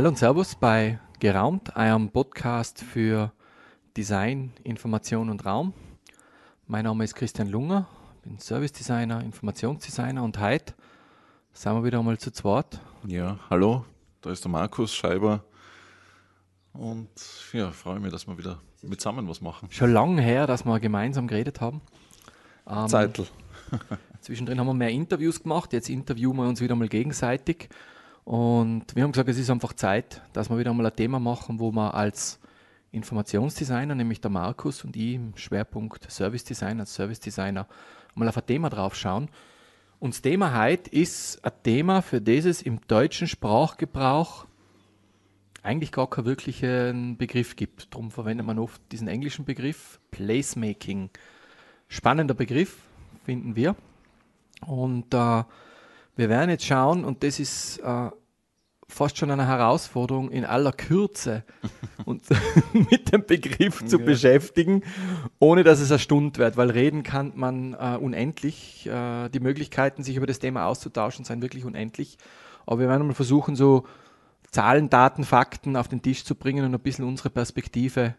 Hallo und Servus bei Geraumt, einem Podcast für Design, Information und Raum. Mein Name ist Christian Lunger, bin Service Designer, Informationsdesigner und heute sind wir wieder einmal zu zweit. Ja, hallo, da ist der Markus Scheiber und ja, freue mich, dass wir wieder mit zusammen was machen. Schon lange her, dass wir gemeinsam geredet haben. Ähm, Zeitl. zwischendrin haben wir mehr Interviews gemacht, jetzt interviewen wir uns wieder mal gegenseitig. Und wir haben gesagt, es ist einfach Zeit, dass wir wieder mal ein Thema machen, wo wir als Informationsdesigner, nämlich der Markus und ich im Schwerpunkt Service Design als Service Designer, mal auf ein Thema drauf schauen. Und das Thema heute ist ein Thema, für das es im deutschen Sprachgebrauch eigentlich gar keinen wirklichen Begriff gibt. Darum verwendet man oft diesen englischen Begriff Placemaking. Spannender Begriff, finden wir. Und äh, wir werden jetzt schauen, und das ist äh, fast schon eine Herausforderung, in aller Kürze und mit dem Begriff zu ja. beschäftigen, ohne dass es eine Stunde wird, weil reden kann man äh, unendlich. Äh, die Möglichkeiten, sich über das Thema auszutauschen, sind wirklich unendlich. Aber wir werden mal versuchen, so Zahlen, Daten, Fakten auf den Tisch zu bringen und ein bisschen unsere Perspektive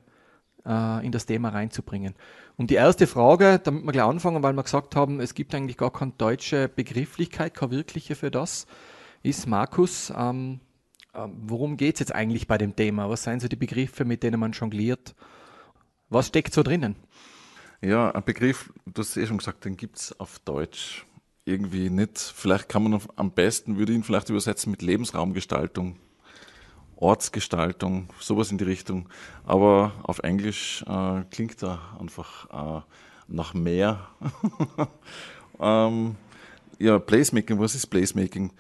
äh, in das Thema reinzubringen. Und die erste Frage, damit wir gleich anfangen, weil wir gesagt haben, es gibt eigentlich gar keine deutsche Begrifflichkeit, keine wirkliche für das, ist Markus, ähm, äh, worum geht es jetzt eigentlich bei dem Thema? Was sind so die Begriffe, mit denen man jongliert? Was steckt so drinnen? Ja, ein Begriff, du hast eh schon gesagt, den gibt es auf Deutsch irgendwie nicht. Vielleicht kann man am besten, würde ich ihn vielleicht übersetzen mit Lebensraumgestaltung. Ortsgestaltung, sowas in die Richtung. Aber auf Englisch äh, klingt er einfach äh, nach mehr. ähm, ja, Placemaking, was ist Placemaking?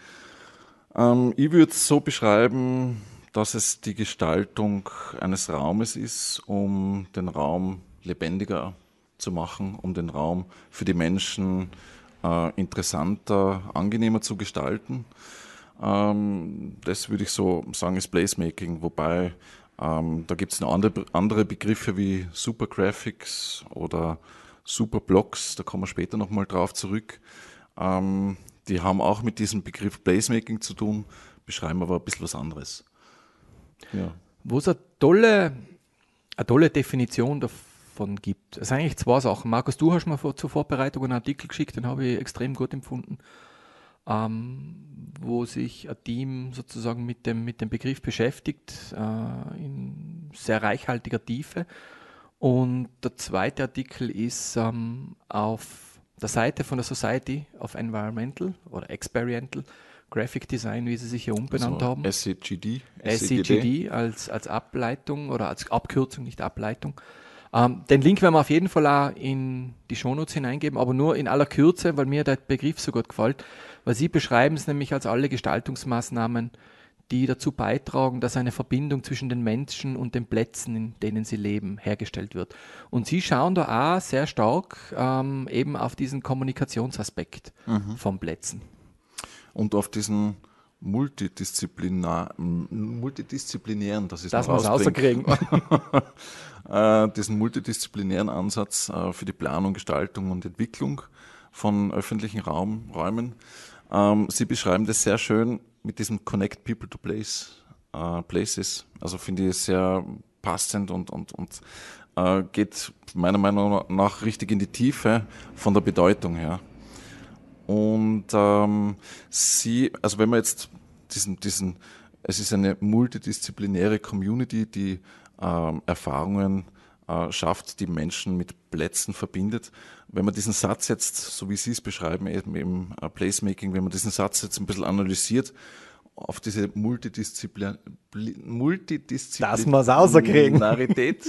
Ähm, ich würde es so beschreiben, dass es die Gestaltung eines Raumes ist, um den Raum lebendiger zu machen, um den Raum für die Menschen äh, interessanter, angenehmer zu gestalten. Ähm, das würde ich so sagen, ist Placemaking, wobei ähm, da gibt es noch andere, andere Begriffe wie Super Graphics oder Super Blocks, da kommen wir später nochmal drauf zurück. Ähm, die haben auch mit diesem Begriff Placemaking zu tun, beschreiben aber ein bisschen was anderes. Ja. Wo es eine tolle, eine tolle Definition davon gibt. Es sind eigentlich zwei Sachen. Markus, du hast mir zur Vorbereitung einen Artikel geschickt, den habe ich extrem gut empfunden ähm, wo sich ein Team sozusagen mit dem, mit dem Begriff beschäftigt, äh, in sehr reichhaltiger Tiefe. Und der zweite Artikel ist ähm, auf der Seite von der Society of Environmental oder Experiential Graphic Design, wie sie sich hier umbenannt also haben. SCGD. SCGD als, als Ableitung oder als Abkürzung, nicht Ableitung. Ähm, den Link werden wir auf jeden Fall auch in die Shownotes hineingeben, aber nur in aller Kürze, weil mir der Begriff so gut gefällt, weil Sie beschreiben es nämlich als alle Gestaltungsmaßnahmen, die dazu beitragen, dass eine Verbindung zwischen den Menschen und den Plätzen, in denen sie leben, hergestellt wird. Und Sie schauen da auch sehr stark ähm, eben auf diesen Kommunikationsaspekt mhm. von Plätzen. Und auf diesen multidisziplinar, multidisziplinären, das ist das noch rauskriegen. äh, diesen multidisziplinären Ansatz äh, für die Planung, Gestaltung und Entwicklung von öffentlichen Raum, Räumen. Ähm, Sie beschreiben das sehr schön mit diesem Connect People to Place, äh, Places. Also finde ich sehr passend und, und, und äh, geht meiner Meinung nach richtig in die Tiefe von der Bedeutung her. Und ähm, sie, also wenn man jetzt diesen, diesen, es ist eine multidisziplinäre Community, die ähm, Erfahrungen äh, schafft, die Menschen mit Plätzen verbindet. Wenn man diesen Satz jetzt, so wie Sie es beschreiben, eben im äh, Placemaking, wenn man diesen Satz jetzt ein bisschen analysiert, auf diese Multidisziplin Multidisziplinarität.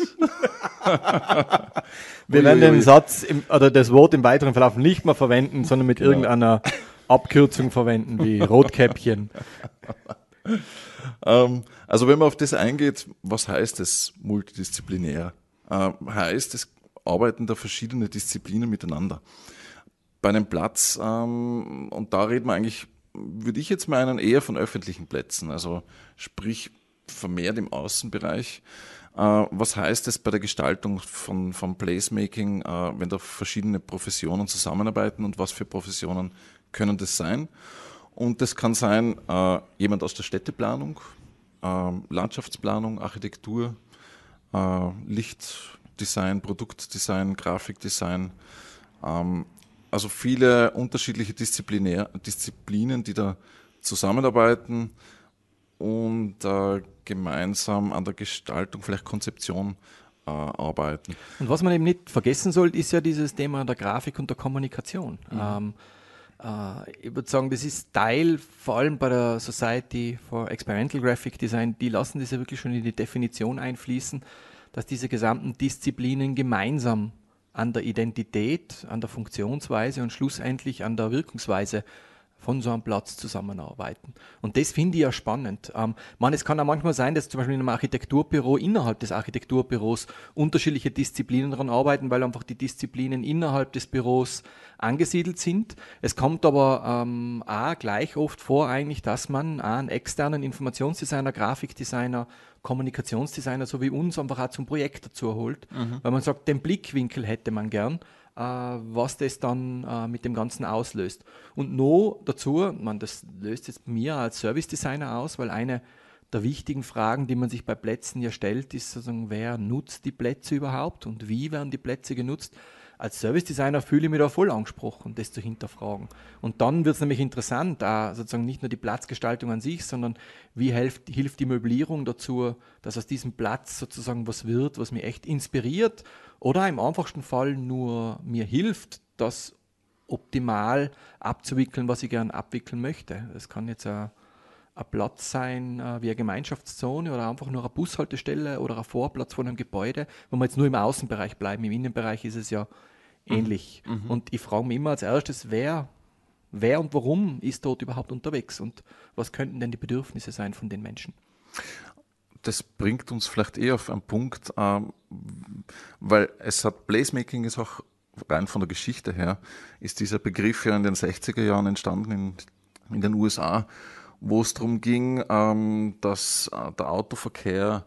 Wir werden den Satz im, oder das Wort im weiteren Verlauf nicht mehr verwenden, sondern mit genau. irgendeiner Abkürzung verwenden, wie Rotkäppchen. ähm, also wenn man auf das eingeht, was heißt es multidisziplinär? Äh, heißt, es arbeiten da verschiedene Disziplinen miteinander. Bei einem Platz, ähm, und da reden wir eigentlich, würde ich jetzt meinen, eher von öffentlichen Plätzen, also sprich vermehrt im Außenbereich. Äh, was heißt es bei der Gestaltung von, von Placemaking, äh, wenn da verschiedene Professionen zusammenarbeiten und was für Professionen können das sein? Und das kann sein, jemand aus der Städteplanung, ähm, Landschaftsplanung, Architektur, äh, Lichtdesign, Produktdesign, Grafikdesign. Ähm, also viele unterschiedliche Disziplinen, die da zusammenarbeiten und äh, gemeinsam an der Gestaltung, vielleicht Konzeption äh, arbeiten. Und was man eben nicht vergessen sollte, ist ja dieses Thema der Grafik und der Kommunikation. Mhm. Ähm, äh, ich würde sagen, das ist Teil, vor allem bei der Society for Experimental Graphic Design, die lassen das ja wirklich schon in die Definition einfließen, dass diese gesamten Disziplinen gemeinsam an der Identität, an der Funktionsweise und schlussendlich an der Wirkungsweise von so einem Platz zusammenarbeiten. Und das finde ich ja spannend. Ähm, man, es kann auch manchmal sein, dass zum Beispiel in einem Architekturbüro innerhalb des Architekturbüros unterschiedliche Disziplinen daran arbeiten, weil einfach die Disziplinen innerhalb des Büros angesiedelt sind. Es kommt aber ähm, auch gleich oft vor eigentlich, dass man einen externen Informationsdesigner, Grafikdesigner, Kommunikationsdesigner so wie uns einfach auch zum Projekt dazu holt, mhm. weil man sagt, den Blickwinkel hätte man gern was das dann äh, mit dem Ganzen auslöst. Und noch dazu, man, das löst jetzt mir als Service Designer aus, weil eine der wichtigen Fragen, die man sich bei Plätzen ja stellt, ist sozusagen, wer nutzt die Plätze überhaupt und wie werden die Plätze genutzt? Als Service Designer fühle ich mich da voll angesprochen, das zu hinterfragen. Und dann wird es nämlich interessant, auch sozusagen nicht nur die Platzgestaltung an sich, sondern wie hilft, hilft die Möblierung dazu, dass aus diesem Platz sozusagen was wird, was mich echt inspiriert oder im einfachsten Fall nur mir hilft, das optimal abzuwickeln, was ich gerne abwickeln möchte. Das kann jetzt ein, ein Platz sein äh, wie eine Gemeinschaftszone oder einfach nur eine Bushaltestelle oder ein Vorplatz von einem Gebäude, wo wir jetzt nur im Außenbereich bleiben. Im Innenbereich ist es ja mhm. ähnlich. Mhm. Und ich frage mich immer als erstes, wer, wer und warum ist dort überhaupt unterwegs und was könnten denn die Bedürfnisse sein von den Menschen? das bringt uns vielleicht eher auf einen Punkt, ähm, weil es hat Placemaking ist auch rein von der Geschichte her, ist dieser Begriff ja in den 60er Jahren entstanden in, in den USA, wo es darum ging, ähm, dass äh, der Autoverkehr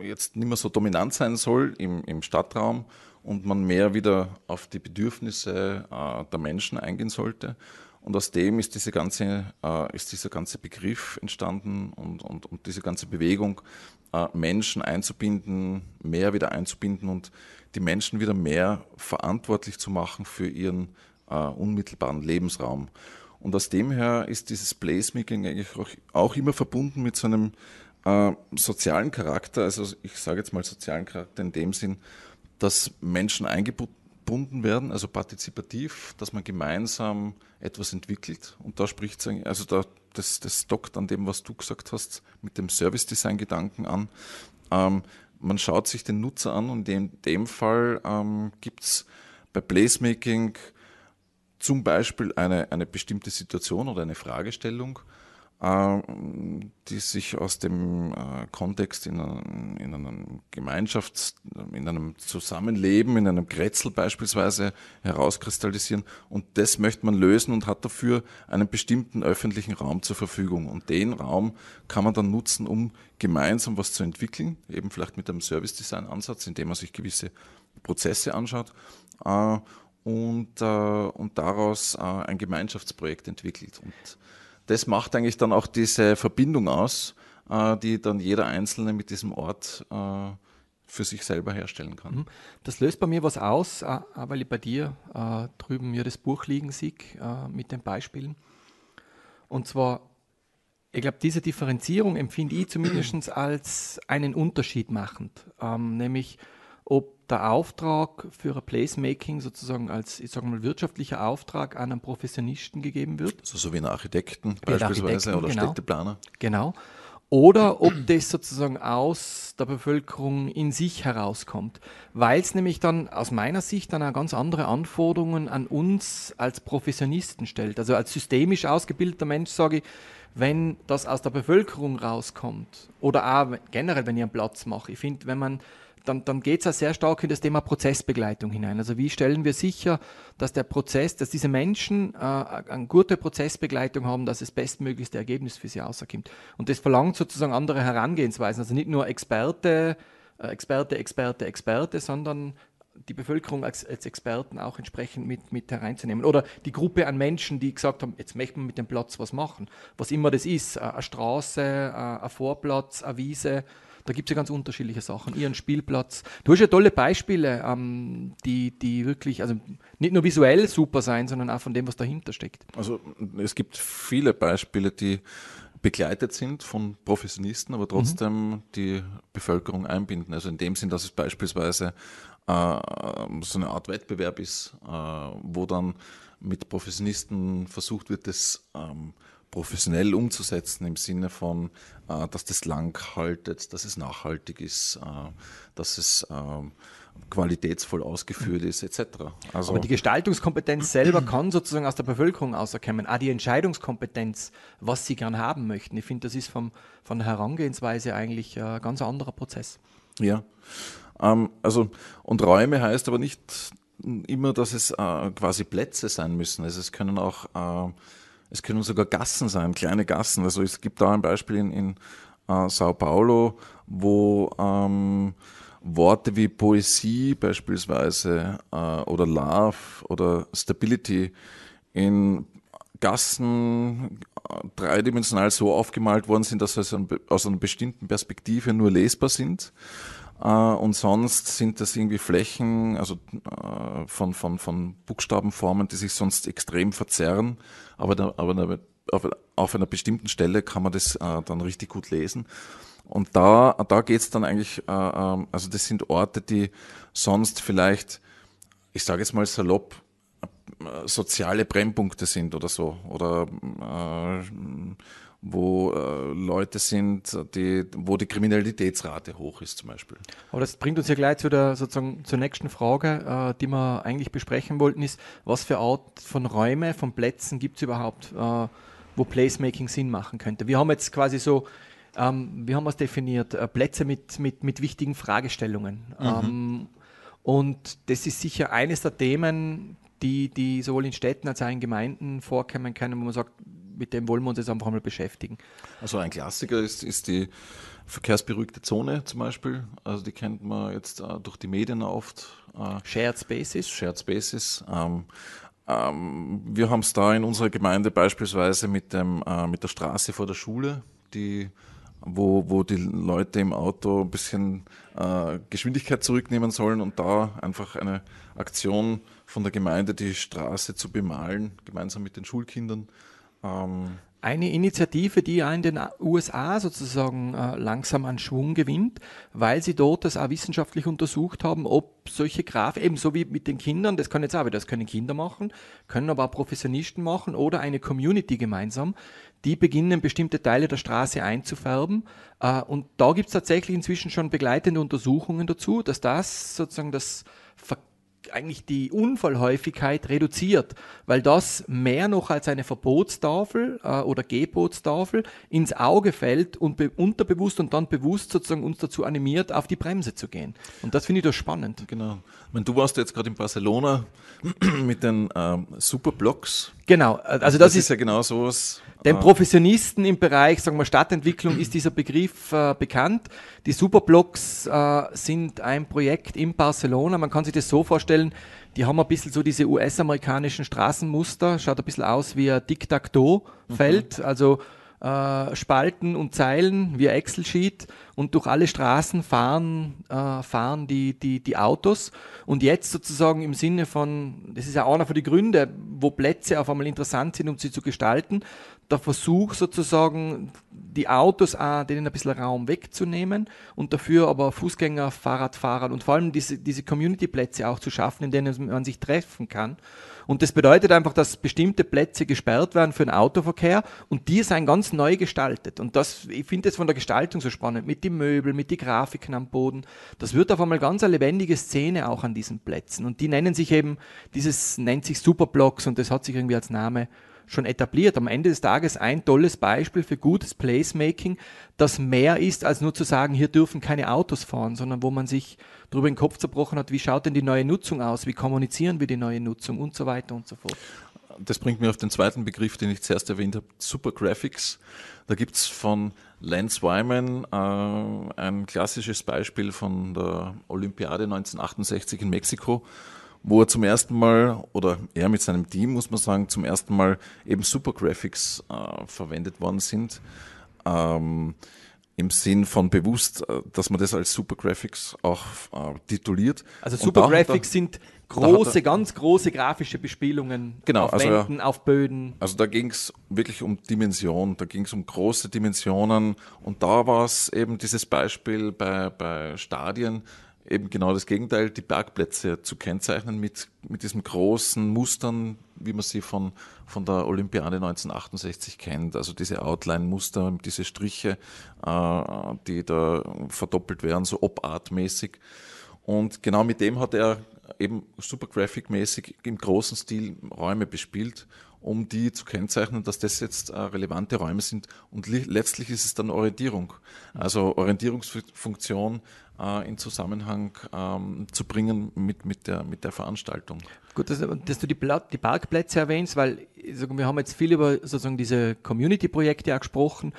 äh, jetzt nicht mehr so dominant sein soll im, im Stadtraum und man mehr wieder auf die Bedürfnisse äh, der Menschen eingehen sollte. Und aus dem ist, diese ganze, äh, ist dieser ganze Begriff entstanden und, und, und diese ganze Bewegung, äh, Menschen einzubinden, mehr wieder einzubinden und die Menschen wieder mehr verantwortlich zu machen für ihren äh, unmittelbaren Lebensraum. Und aus dem her ist dieses Placemaking eigentlich auch, auch immer verbunden mit so einem äh, sozialen Charakter, also ich sage jetzt mal sozialen Charakter in dem Sinn, dass Menschen eingebunden gebunden werden, also partizipativ, dass man gemeinsam etwas entwickelt. Und da spricht es, also da, das, das dockt an dem, was du gesagt hast, mit dem Service-Design-Gedanken an. Ähm, man schaut sich den Nutzer an und in dem Fall ähm, gibt es bei Placemaking zum Beispiel eine, eine bestimmte Situation oder eine Fragestellung ähm, die sich aus dem äh, Kontext in, einem, in einem Gemeinschafts-, in einem Zusammenleben, in einem Kretzel beispielsweise herauskristallisieren. Und das möchte man lösen und hat dafür einen bestimmten öffentlichen Raum zur Verfügung. Und den Raum kann man dann nutzen, um gemeinsam was zu entwickeln, eben vielleicht mit einem Service-Design-Ansatz, indem man sich gewisse Prozesse anschaut. Äh, und, äh, und daraus ein Gemeinschaftsprojekt entwickelt. Und das macht eigentlich dann auch diese Verbindung aus, äh, die dann jeder Einzelne mit diesem Ort äh, für sich selber herstellen kann. Mhm. Das löst bei mir was aus, äh, weil ich bei dir drüben mir das Buch liegen sehe mit den Beispielen. Und zwar, ich glaube, diese Differenzierung empfinde ich zumindest als einen Unterschied machend. Ähm, nämlich, ob der Auftrag für ein Placemaking sozusagen als, ich sage mal, wirtschaftlicher Auftrag an einen Professionisten gegeben wird. Also so wie einen Architekten beispielsweise Architekten, oder genau. Städteplaner. Genau. Oder ob das sozusagen aus der Bevölkerung in sich herauskommt. Weil es nämlich dann aus meiner Sicht dann auch ganz andere Anforderungen an uns als Professionisten stellt. Also als systemisch ausgebildeter Mensch sage ich, wenn das aus der Bevölkerung rauskommt oder auch generell, wenn ich einen Platz mache. Ich finde, wenn man dann, dann geht es ja sehr stark in das Thema Prozessbegleitung hinein. Also wie stellen wir sicher, dass der Prozess, dass diese Menschen äh, eine gute Prozessbegleitung haben, dass das bestmöglichste Ergebnis für sie rauskommt. Und das verlangt sozusagen andere Herangehensweisen. Also nicht nur Experte, äh, Experte, Experte, Experte, sondern die Bevölkerung als, als, Experten auch entsprechend mit, mit hereinzunehmen. Oder die Gruppe an Menschen, die gesagt haben, jetzt möchten wir mit dem Platz was machen. Was immer das ist, eine Straße, ein Vorplatz, eine Wiese, da gibt es ja ganz unterschiedliche Sachen. Ihren Spielplatz. Du hast ja tolle Beispiele, ähm, die, die wirklich, also nicht nur visuell super sein, sondern auch von dem, was dahinter steckt. Also es gibt viele Beispiele, die begleitet sind von Professionisten, aber trotzdem mhm. die Bevölkerung einbinden. Also in dem Sinn, dass es beispielsweise äh, so eine Art Wettbewerb ist, äh, wo dann mit Professionisten versucht wird, das ähm, professionell umzusetzen im Sinne von, äh, dass das lang haltet, dass es nachhaltig ist, äh, dass es ähm, qualitätsvoll ausgeführt ist, etc. Also Aber die Gestaltungskompetenz selber kann sozusagen aus der Bevölkerung auserkennen. Auch die Entscheidungskompetenz, was sie gern haben möchten. Ich finde, das ist vom, von der Herangehensweise eigentlich ein ganz anderer Prozess. Ja. Ähm, also, und Räume heißt aber nicht immer, dass es äh, quasi Plätze sein müssen. Also es können auch, äh, es können sogar Gassen sein, kleine Gassen. Also es gibt da ein Beispiel in, in äh, Sao Paulo, wo ähm, Worte wie Poesie beispielsweise äh, oder Love oder Stability in Gassen äh, dreidimensional so aufgemalt worden sind, dass sie aus einer bestimmten Perspektive nur lesbar sind. Äh, und sonst sind das irgendwie Flächen, also äh, von, von, von Buchstabenformen, die sich sonst extrem verzerren, aber, da, aber auf, auf einer bestimmten Stelle kann man das dann richtig gut lesen. Und da, da geht's dann eigentlich, äh, äh, also das sind Orte, die sonst vielleicht, ich sage jetzt mal salopp, äh, soziale Brennpunkte sind oder so. Oder äh, wo äh, Leute sind, die, wo die Kriminalitätsrate hoch ist zum Beispiel. Aber das bringt uns ja gleich zu der sozusagen zur nächsten Frage, äh, die wir eigentlich besprechen wollten, ist, was für Art von Räume, von Plätzen gibt es überhaupt, äh, wo Placemaking Sinn machen könnte. Wir haben jetzt quasi so ähm, wie haben wir es definiert? Äh, Plätze mit, mit, mit wichtigen Fragestellungen. Mhm. Ähm, und das ist sicher eines der Themen, die, die sowohl in Städten als auch in Gemeinden vorkommen können, wo man sagt, mit dem wollen wir uns jetzt einfach mal beschäftigen. Also ein Klassiker ist, ist die verkehrsberuhigte Zone zum Beispiel. Also die kennt man jetzt äh, durch die Medien oft. Äh, Shared Spaces. Shared Spaces. Ähm, ähm, wir haben es da in unserer Gemeinde beispielsweise mit, dem, äh, mit der Straße vor der Schule, die wo, wo die Leute im Auto ein bisschen äh, Geschwindigkeit zurücknehmen sollen und da einfach eine Aktion von der Gemeinde, die Straße zu bemalen, gemeinsam mit den Schulkindern. Ähm, eine Initiative, die ja in den USA sozusagen äh, langsam an Schwung gewinnt, weil sie dort das auch wissenschaftlich untersucht haben, ob solche Graf, ebenso wie mit den Kindern, das können jetzt auch, das können Kinder machen, können aber auch Professionisten machen oder eine Community gemeinsam, die beginnen bestimmte Teile der Straße einzufärben. Äh, und da gibt es tatsächlich inzwischen schon begleitende Untersuchungen dazu, dass das sozusagen das eigentlich die Unfallhäufigkeit reduziert, weil das mehr noch als eine Verbotstafel äh, oder Gebotstafel ins Auge fällt und unterbewusst und dann bewusst sozusagen uns dazu animiert, auf die Bremse zu gehen. Und das finde ich doch spannend. Genau. Wenn du warst jetzt gerade in Barcelona mit den ähm, Superblocks. Genau, also das, das ist, ist ja genau sowas. Den Professionisten im Bereich sagen wir, Stadtentwicklung ist dieser Begriff äh, bekannt. Die Superblocks äh, sind ein Projekt in Barcelona. Man kann sich das so vorstellen, die haben ein bisschen so diese US-amerikanischen Straßenmuster, schaut ein bisschen aus wie ein Tic-Tac-Toe-Feld. Mhm. Also äh, Spalten und Zeilen wie Excel-Sheet und durch alle Straßen fahren, äh, fahren die, die, die Autos. Und jetzt sozusagen im Sinne von, das ist ja einer von den Gründen, wo Plätze auf einmal interessant sind, um sie zu gestalten, der Versuch sozusagen, die Autos auch, denen ein bisschen Raum wegzunehmen und dafür aber Fußgänger, Fahrradfahrer und vor allem diese, diese Community-Plätze auch zu schaffen, in denen man sich treffen kann. Und das bedeutet einfach, dass bestimmte Plätze gesperrt werden für den Autoverkehr und die sind ganz neu gestaltet. Und das, ich finde das von der Gestaltung so spannend, mit den Möbeln, mit den Grafiken am Boden. Das wird auf einmal ganz eine lebendige Szene auch an diesen Plätzen. Und die nennen sich eben, dieses nennt sich Superblocks und das hat sich irgendwie als Name schon etabliert. Am Ende des Tages ein tolles Beispiel für gutes Placemaking, das mehr ist, als nur zu sagen, hier dürfen keine Autos fahren, sondern wo man sich darüber den Kopf zerbrochen hat, wie schaut denn die neue Nutzung aus, wie kommunizieren wir die neue Nutzung und so weiter und so fort. das bringt mir auf den zweiten Begriff, den ich zuerst erwähnt habe, Super Graphics. Da gibt's von Lance Wyman äh, ein klassisches Beispiel von der Olympiade 1968 in Mexiko, wo er zum ersten Mal, oder er mit seinem Team, muss man sagen, zum ersten Mal eben Super Graphics äh, verwendet worden sind. Ähm, im Sinn von bewusst, äh, dass man das als Super Graphics auch äh, tituliert. Also Super Graphics sind große, ganz große grafische Bespielungen genau, auf also, Wänden, auf Böden. Also da ging es wirklich um Dimension, da ging es um große Dimensionen und da war es eben dieses Beispiel bei, bei Stadien, eben genau das Gegenteil, die Bergplätze zu kennzeichnen mit, mit diesen großen Mustern, wie man sie von, von der Olympiade 1968 kennt. Also diese Outline-Muster, diese Striche, äh, die da verdoppelt werden, so opartmäßig. Und genau mit dem hat er eben super graphic-mäßig im großen Stil Räume bespielt, um die zu kennzeichnen, dass das jetzt äh, relevante Räume sind. Und letztlich ist es dann Orientierung. Also Orientierungsfunktion äh, in Zusammenhang ähm, zu bringen mit, mit, der, mit der Veranstaltung. Gut, dass, dass du die, die, Parkplätze erwähnst, weil wir haben jetzt viel über sozusagen diese Community-Projekte gesprochen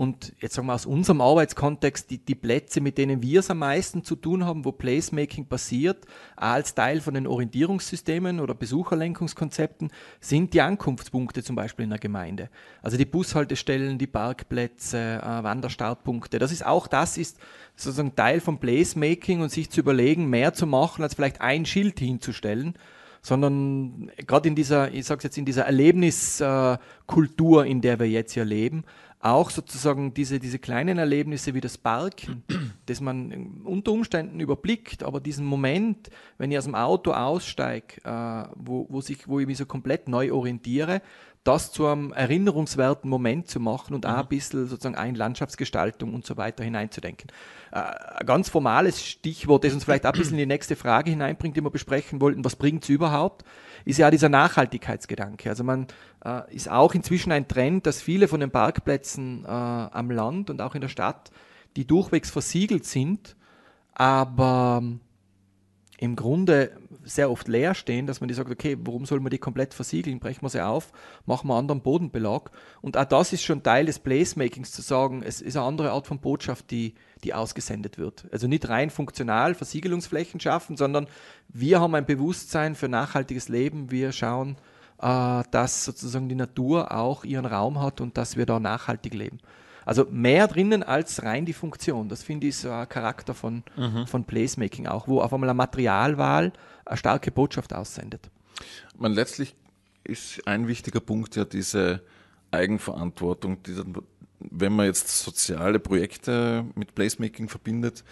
und jetzt sagen wir aus unserem Arbeitskontext, die, die Plätze, mit denen wir es am meisten zu tun haben, wo Placemaking passiert, als Teil von den Orientierungssystemen oder Besucherlenkungskonzepten, sind die Ankunftspunkte zum Beispiel in der Gemeinde. Also die Bushaltestellen, die Parkplätze, äh, Wanderstartpunkte. Das ist auch das ist sozusagen Teil von Placemaking und sich zu überlegen, mehr zu machen, als vielleicht ein Schild hinzustellen sondern gerade in dieser, ich sage jetzt in dieser Erlebniskultur, in der wir jetzt hier leben, auch sozusagen diese, diese kleinen Erlebnisse wie das Parken, das man unter Umständen überblickt, aber diesen Moment, wenn ich aus dem Auto aussteige, äh, wo, wo, wo ich mich so komplett neu orientiere, das zu einem erinnerungswerten Moment zu machen und mhm. auch ein bisschen sozusagen ein Landschaftsgestaltung und so weiter hineinzudenken. Äh, ein ganz formales Stichwort, das uns vielleicht auch ein bisschen in die nächste Frage hineinbringt, die wir besprechen wollten, was bringt es überhaupt, ist ja dieser Nachhaltigkeitsgedanke. Also man äh, ist auch inzwischen ein Trend, dass viele von den Parkplätzen äh, am Land und auch in der Stadt, die durchwegs versiegelt sind, aber im Grunde sehr oft leer stehen, dass man die sagt, okay, warum soll man die komplett versiegeln? Brechen wir sie auf, machen wir einen anderen Bodenbelag. Und auch das ist schon Teil des Placemakings, zu sagen, es ist eine andere Art von Botschaft, die, die ausgesendet wird. Also nicht rein funktional Versiegelungsflächen schaffen, sondern wir haben ein Bewusstsein für nachhaltiges Leben. Wir schauen, äh, dass sozusagen die Natur auch ihren Raum hat und dass wir da nachhaltig leben. Also mehr drinnen als rein die Funktion. Das finde ich so ein Charakter von, mhm. von Placemaking auch, wo auf einmal eine Materialwahl eine starke Botschaft aussendet. Man letztlich ist ein wichtiger Punkt ja diese Eigenverantwortung, die dann, wenn man jetzt soziale Projekte mit Placemaking verbindet,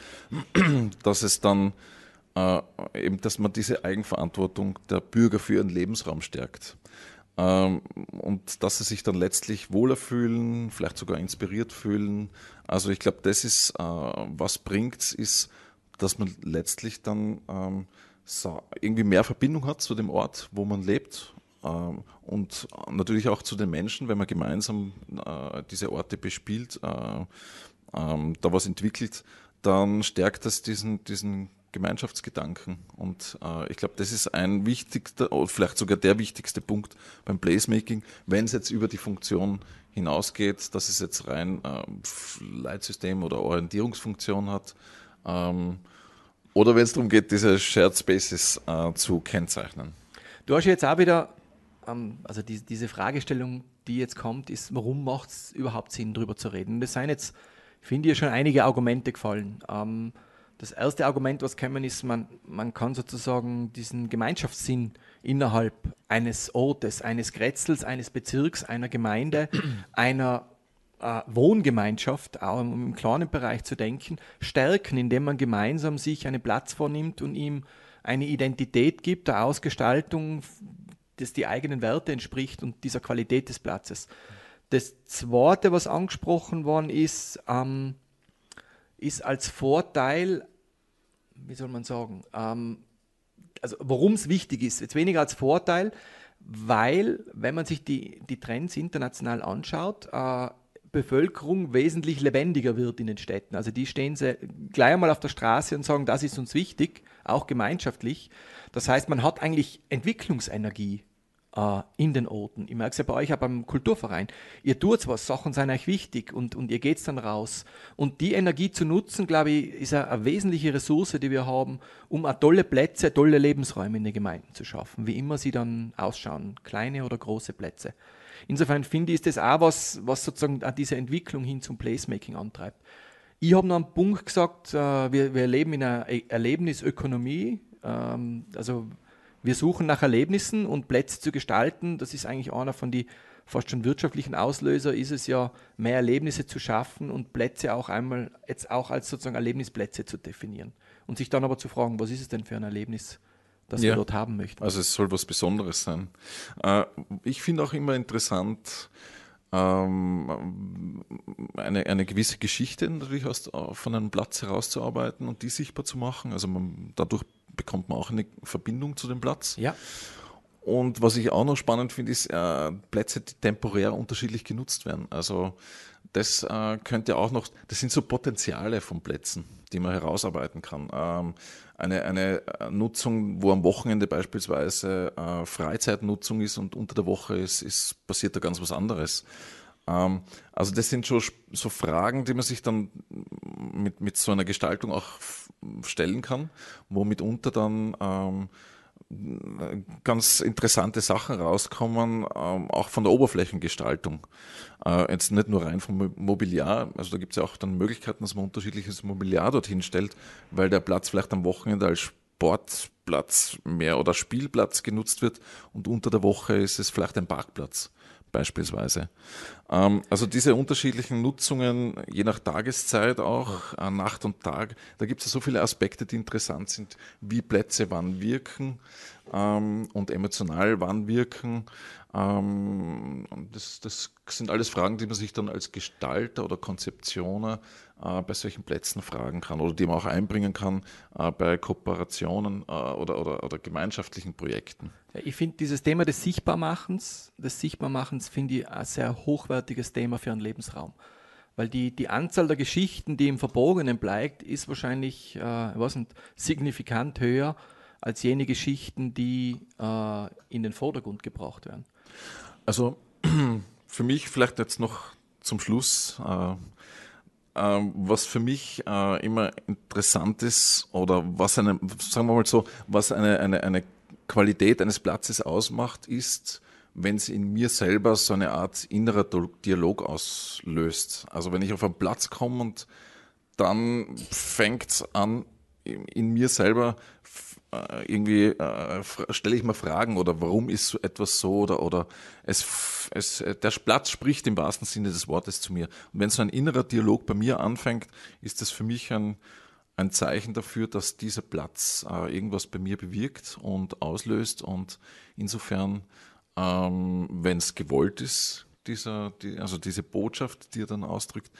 dass es dann äh, eben, dass man diese Eigenverantwortung der Bürger für ihren Lebensraum stärkt. Ähm, und dass sie sich dann letztlich wohler fühlen, vielleicht sogar inspiriert fühlen. Also ich glaube, das ist, äh, was bringt, ist, dass man letztlich dann ähm, irgendwie mehr Verbindung hat zu dem Ort, wo man lebt ähm, und natürlich auch zu den Menschen, wenn man gemeinsam äh, diese Orte bespielt, äh, da was entwickelt, dann stärkt das diesen, diesen Gemeinschaftsgedanken. Und äh, ich glaube, das ist ein wichtigster, oder vielleicht sogar der wichtigste Punkt beim Placemaking, wenn es jetzt über die Funktion hinausgeht, dass es jetzt rein äh, Leitsystem oder Orientierungsfunktion hat. Ähm, oder wenn es darum geht, diese Shared Spaces äh, zu kennzeichnen. Du hast jetzt auch wieder, ähm, also die, diese Fragestellung, die jetzt kommt, ist, warum macht es überhaupt Sinn, darüber zu reden? Es seien jetzt, finde ich, schon einige Argumente gefallen. Ähm, das erste Argument, was kommen ist, man, man kann sozusagen diesen Gemeinschaftssinn innerhalb eines Ortes, eines Grätzels, eines Bezirks, einer Gemeinde, einer äh, Wohngemeinschaft, auch um im kleinen Bereich zu denken, stärken, indem man gemeinsam sich einen Platz vornimmt und ihm eine Identität gibt, der Ausgestaltung, das die eigenen Werte entspricht und dieser Qualität des Platzes. Das Zweite, was angesprochen worden ist, ähm, ist als Vorteil, wie soll man sagen, ähm, also warum es wichtig ist, jetzt weniger als Vorteil, weil, wenn man sich die, die Trends international anschaut, äh, Bevölkerung wesentlich lebendiger wird in den Städten. Also die stehen sie gleich einmal auf der Straße und sagen, das ist uns wichtig, auch gemeinschaftlich. Das heißt, man hat eigentlich Entwicklungsenergie. Äh, in den Orten. Ich merke es ja bei euch auch beim Kulturverein. Ihr tut was, Sachen sind euch wichtig und, und ihr geht dann raus. Und die Energie zu nutzen, glaube ich, ist eine, eine wesentliche Ressource, die wir haben, um auch tolle Plätze, tolle Lebensräume in den Gemeinden zu schaffen, wie immer sie dann ausschauen, kleine oder große Plätze. Insofern finde ich, ist das auch was, was sozusagen auch diese Entwicklung hin zum Placemaking antreibt. Ich habe noch einen Punkt gesagt, äh, wir, wir leben in einer e-, Erlebnisökonomie. Ähm, also wir suchen nach Erlebnissen und Plätze zu gestalten. Das ist eigentlich einer von den fast schon wirtschaftlichen Auslöser, ist es ja, mehr Erlebnisse zu schaffen und Plätze auch einmal jetzt auch als sozusagen Erlebnisplätze zu definieren. Und sich dann aber zu fragen, was ist es denn für ein Erlebnis, das ja. wir dort haben möchten. Also es soll was Besonderes sein. Äh, ich finde auch immer interessant, ähm, eine, eine gewisse Geschichte natürlich aus, von einem Platz herauszuarbeiten und die sichtbar zu machen. Also man, dadurch bekommt man auch eine Verbindung zu dem Platz. Ja. Und was ich auch noch spannend finde, ist äh, Plätze, die temporär unterschiedlich genutzt werden. Also das äh, könnte auch noch, das sind so Potenziale von Plätzen, die man herausarbeiten kann. Ähm, eine, eine Nutzung, wo am Wochenende beispielsweise äh, Freizeitnutzung ist und unter der Woche ist, ist passiert da ganz was anderes. Ähm, also das sind schon so Fragen, die man sich dann mit, mit so einer Gestaltung auch stellen kann, wo mitunter dann ähm, ganz interessante Sachen rauskommen, ähm, auch von der Oberflächengestaltung. Äh, jetzt nicht nur rein vom Mobiliar, also da gibt es ja auch dann Möglichkeiten, dass man unterschiedliches Mobiliar dorthin stellt, weil der Platz vielleicht am Wochenende als Sportplatz mehr oder Spielplatz genutzt wird und unter der Woche ist es vielleicht ein Parkplatz beispielsweise. Ähm, also diese unterschiedlichen Nutzungen, je nach Tageszeit auch, äh, Nacht und Tag, da gibt es so viele Aspekte, die interessant sind, wie Plätze wann wirken ähm, und emotional wann wirken. Ähm, das, das, sind alles Fragen, die man sich dann als Gestalter oder Konzeptioner äh, bei solchen Plätzen fragen kann oder die man auch einbringen kann äh, bei Kooperationen äh, oder, oder, oder gemeinschaftlichen Projekten. Ja, ich finde dieses Thema des Sichtbarmachens, des Sichtbarmachens finde ich ein sehr hochwertiges Thema für einen Lebensraum. Weil die, die Anzahl der Geschichten, die im Verborgenen bleibt, ist wahrscheinlich äh, was signifikant höher als jene Geschichten, die äh, in den Vordergrund gebracht werden. Also für mich vielleicht jetzt noch zum Schluss, äh, äh, was für mich äh, immer interessant ist oder was eine, sagen wir mal so, was eine, eine, eine Qualität eines Platzes ausmacht, ist, wenn es in mir selber so eine Art innerer Dialog auslöst. Also wenn ich auf einen Platz komme und dann fängt es an, in mir selber irgendwie äh, stelle ich mir Fragen oder warum ist so etwas so oder oder es, es der Platz spricht im wahrsten Sinne des Wortes zu mir. Und wenn so ein innerer Dialog bei mir anfängt, ist das für mich ein ein Zeichen dafür, dass dieser Platz äh, irgendwas bei mir bewirkt und auslöst und insofern, ähm, wenn es gewollt ist, dieser, die, also diese Botschaft, die er dann ausdrückt,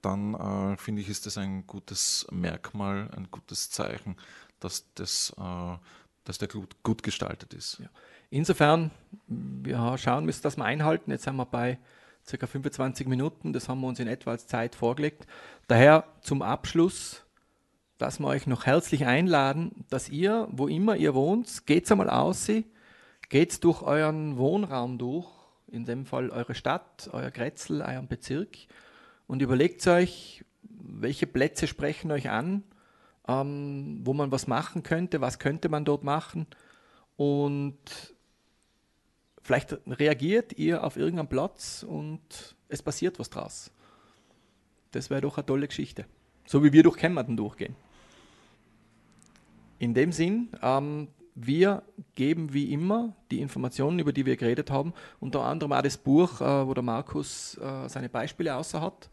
dann äh, finde ich, ist das ein gutes Merkmal, ein gutes Zeichen, dass, das, äh, dass der gut, gut gestaltet ist. Ja. Insofern, wir schauen müssen, dass wir einhalten. Jetzt sind wir bei ca. 25 Minuten. Das haben wir uns in etwa als Zeit vorgelegt. Daher zum Abschluss, dass wir euch noch herzlich einladen, dass ihr, wo immer ihr wohnt, geht's einmal aus, geht's durch euren Wohnraum durch, in dem Fall eure Stadt, euer Grätzl, euren Bezirk und überlegt euch, welche Plätze sprechen euch an ähm, wo man was machen könnte, was könnte man dort machen und vielleicht reagiert ihr auf irgendeinen Platz und es passiert was draus. Das wäre doch eine tolle Geschichte. So wie wir durch Kämmerten durchgehen. In dem Sinn, ähm, wir geben wie immer die Informationen, über die wir geredet haben, unter anderem auch das Buch, äh, wo der Markus äh, seine Beispiele außer hat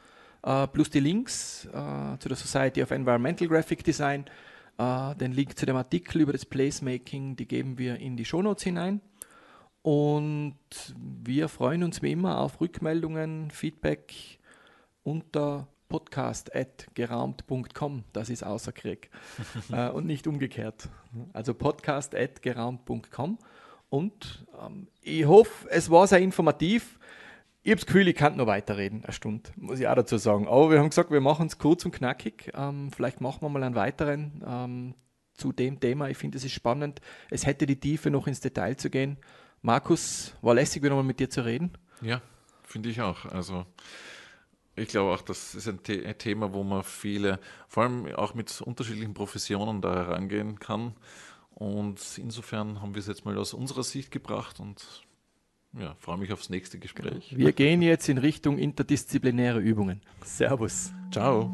plus die Links äh, zu der Society of Environmental Graphic Design. Äh, den Link zu dem Artikel über das Placemaking, die geben wir in die Shownotes hinein. Und wir freuen uns wie immer auf Rückmeldungen, Feedback unter podcast.geraumt.com. Das ist außer Krieg. äh, und nicht umgekehrt. Also podcast.geraumt.com. Und ähm, ich hoffe, es war sehr informativ. Ich habe das Gefühl, ich kann noch weiterreden, eine Stunde, muss ich auch dazu sagen. Aber wir haben gesagt, wir machen es kurz und knackig. Ähm, vielleicht machen wir mal einen weiteren ähm, zu dem Thema. Ich finde, es ist spannend. Es hätte die Tiefe, noch ins Detail zu gehen. Markus, war lässig, wieder mal mit dir zu reden. Ja, finde ich auch. Also ich glaube auch, das ist ein, The ein, Thema, wo man viele, vor allem auch mit unterschiedlichen Professionen da herangehen kann. Und insofern haben wir es jetzt mal aus unserer Sicht gebracht und ja, freue mich aufs nächste Gespräch. Wir gehen jetzt in Richtung interdisziplinäre Übungen. Servus. Ciao.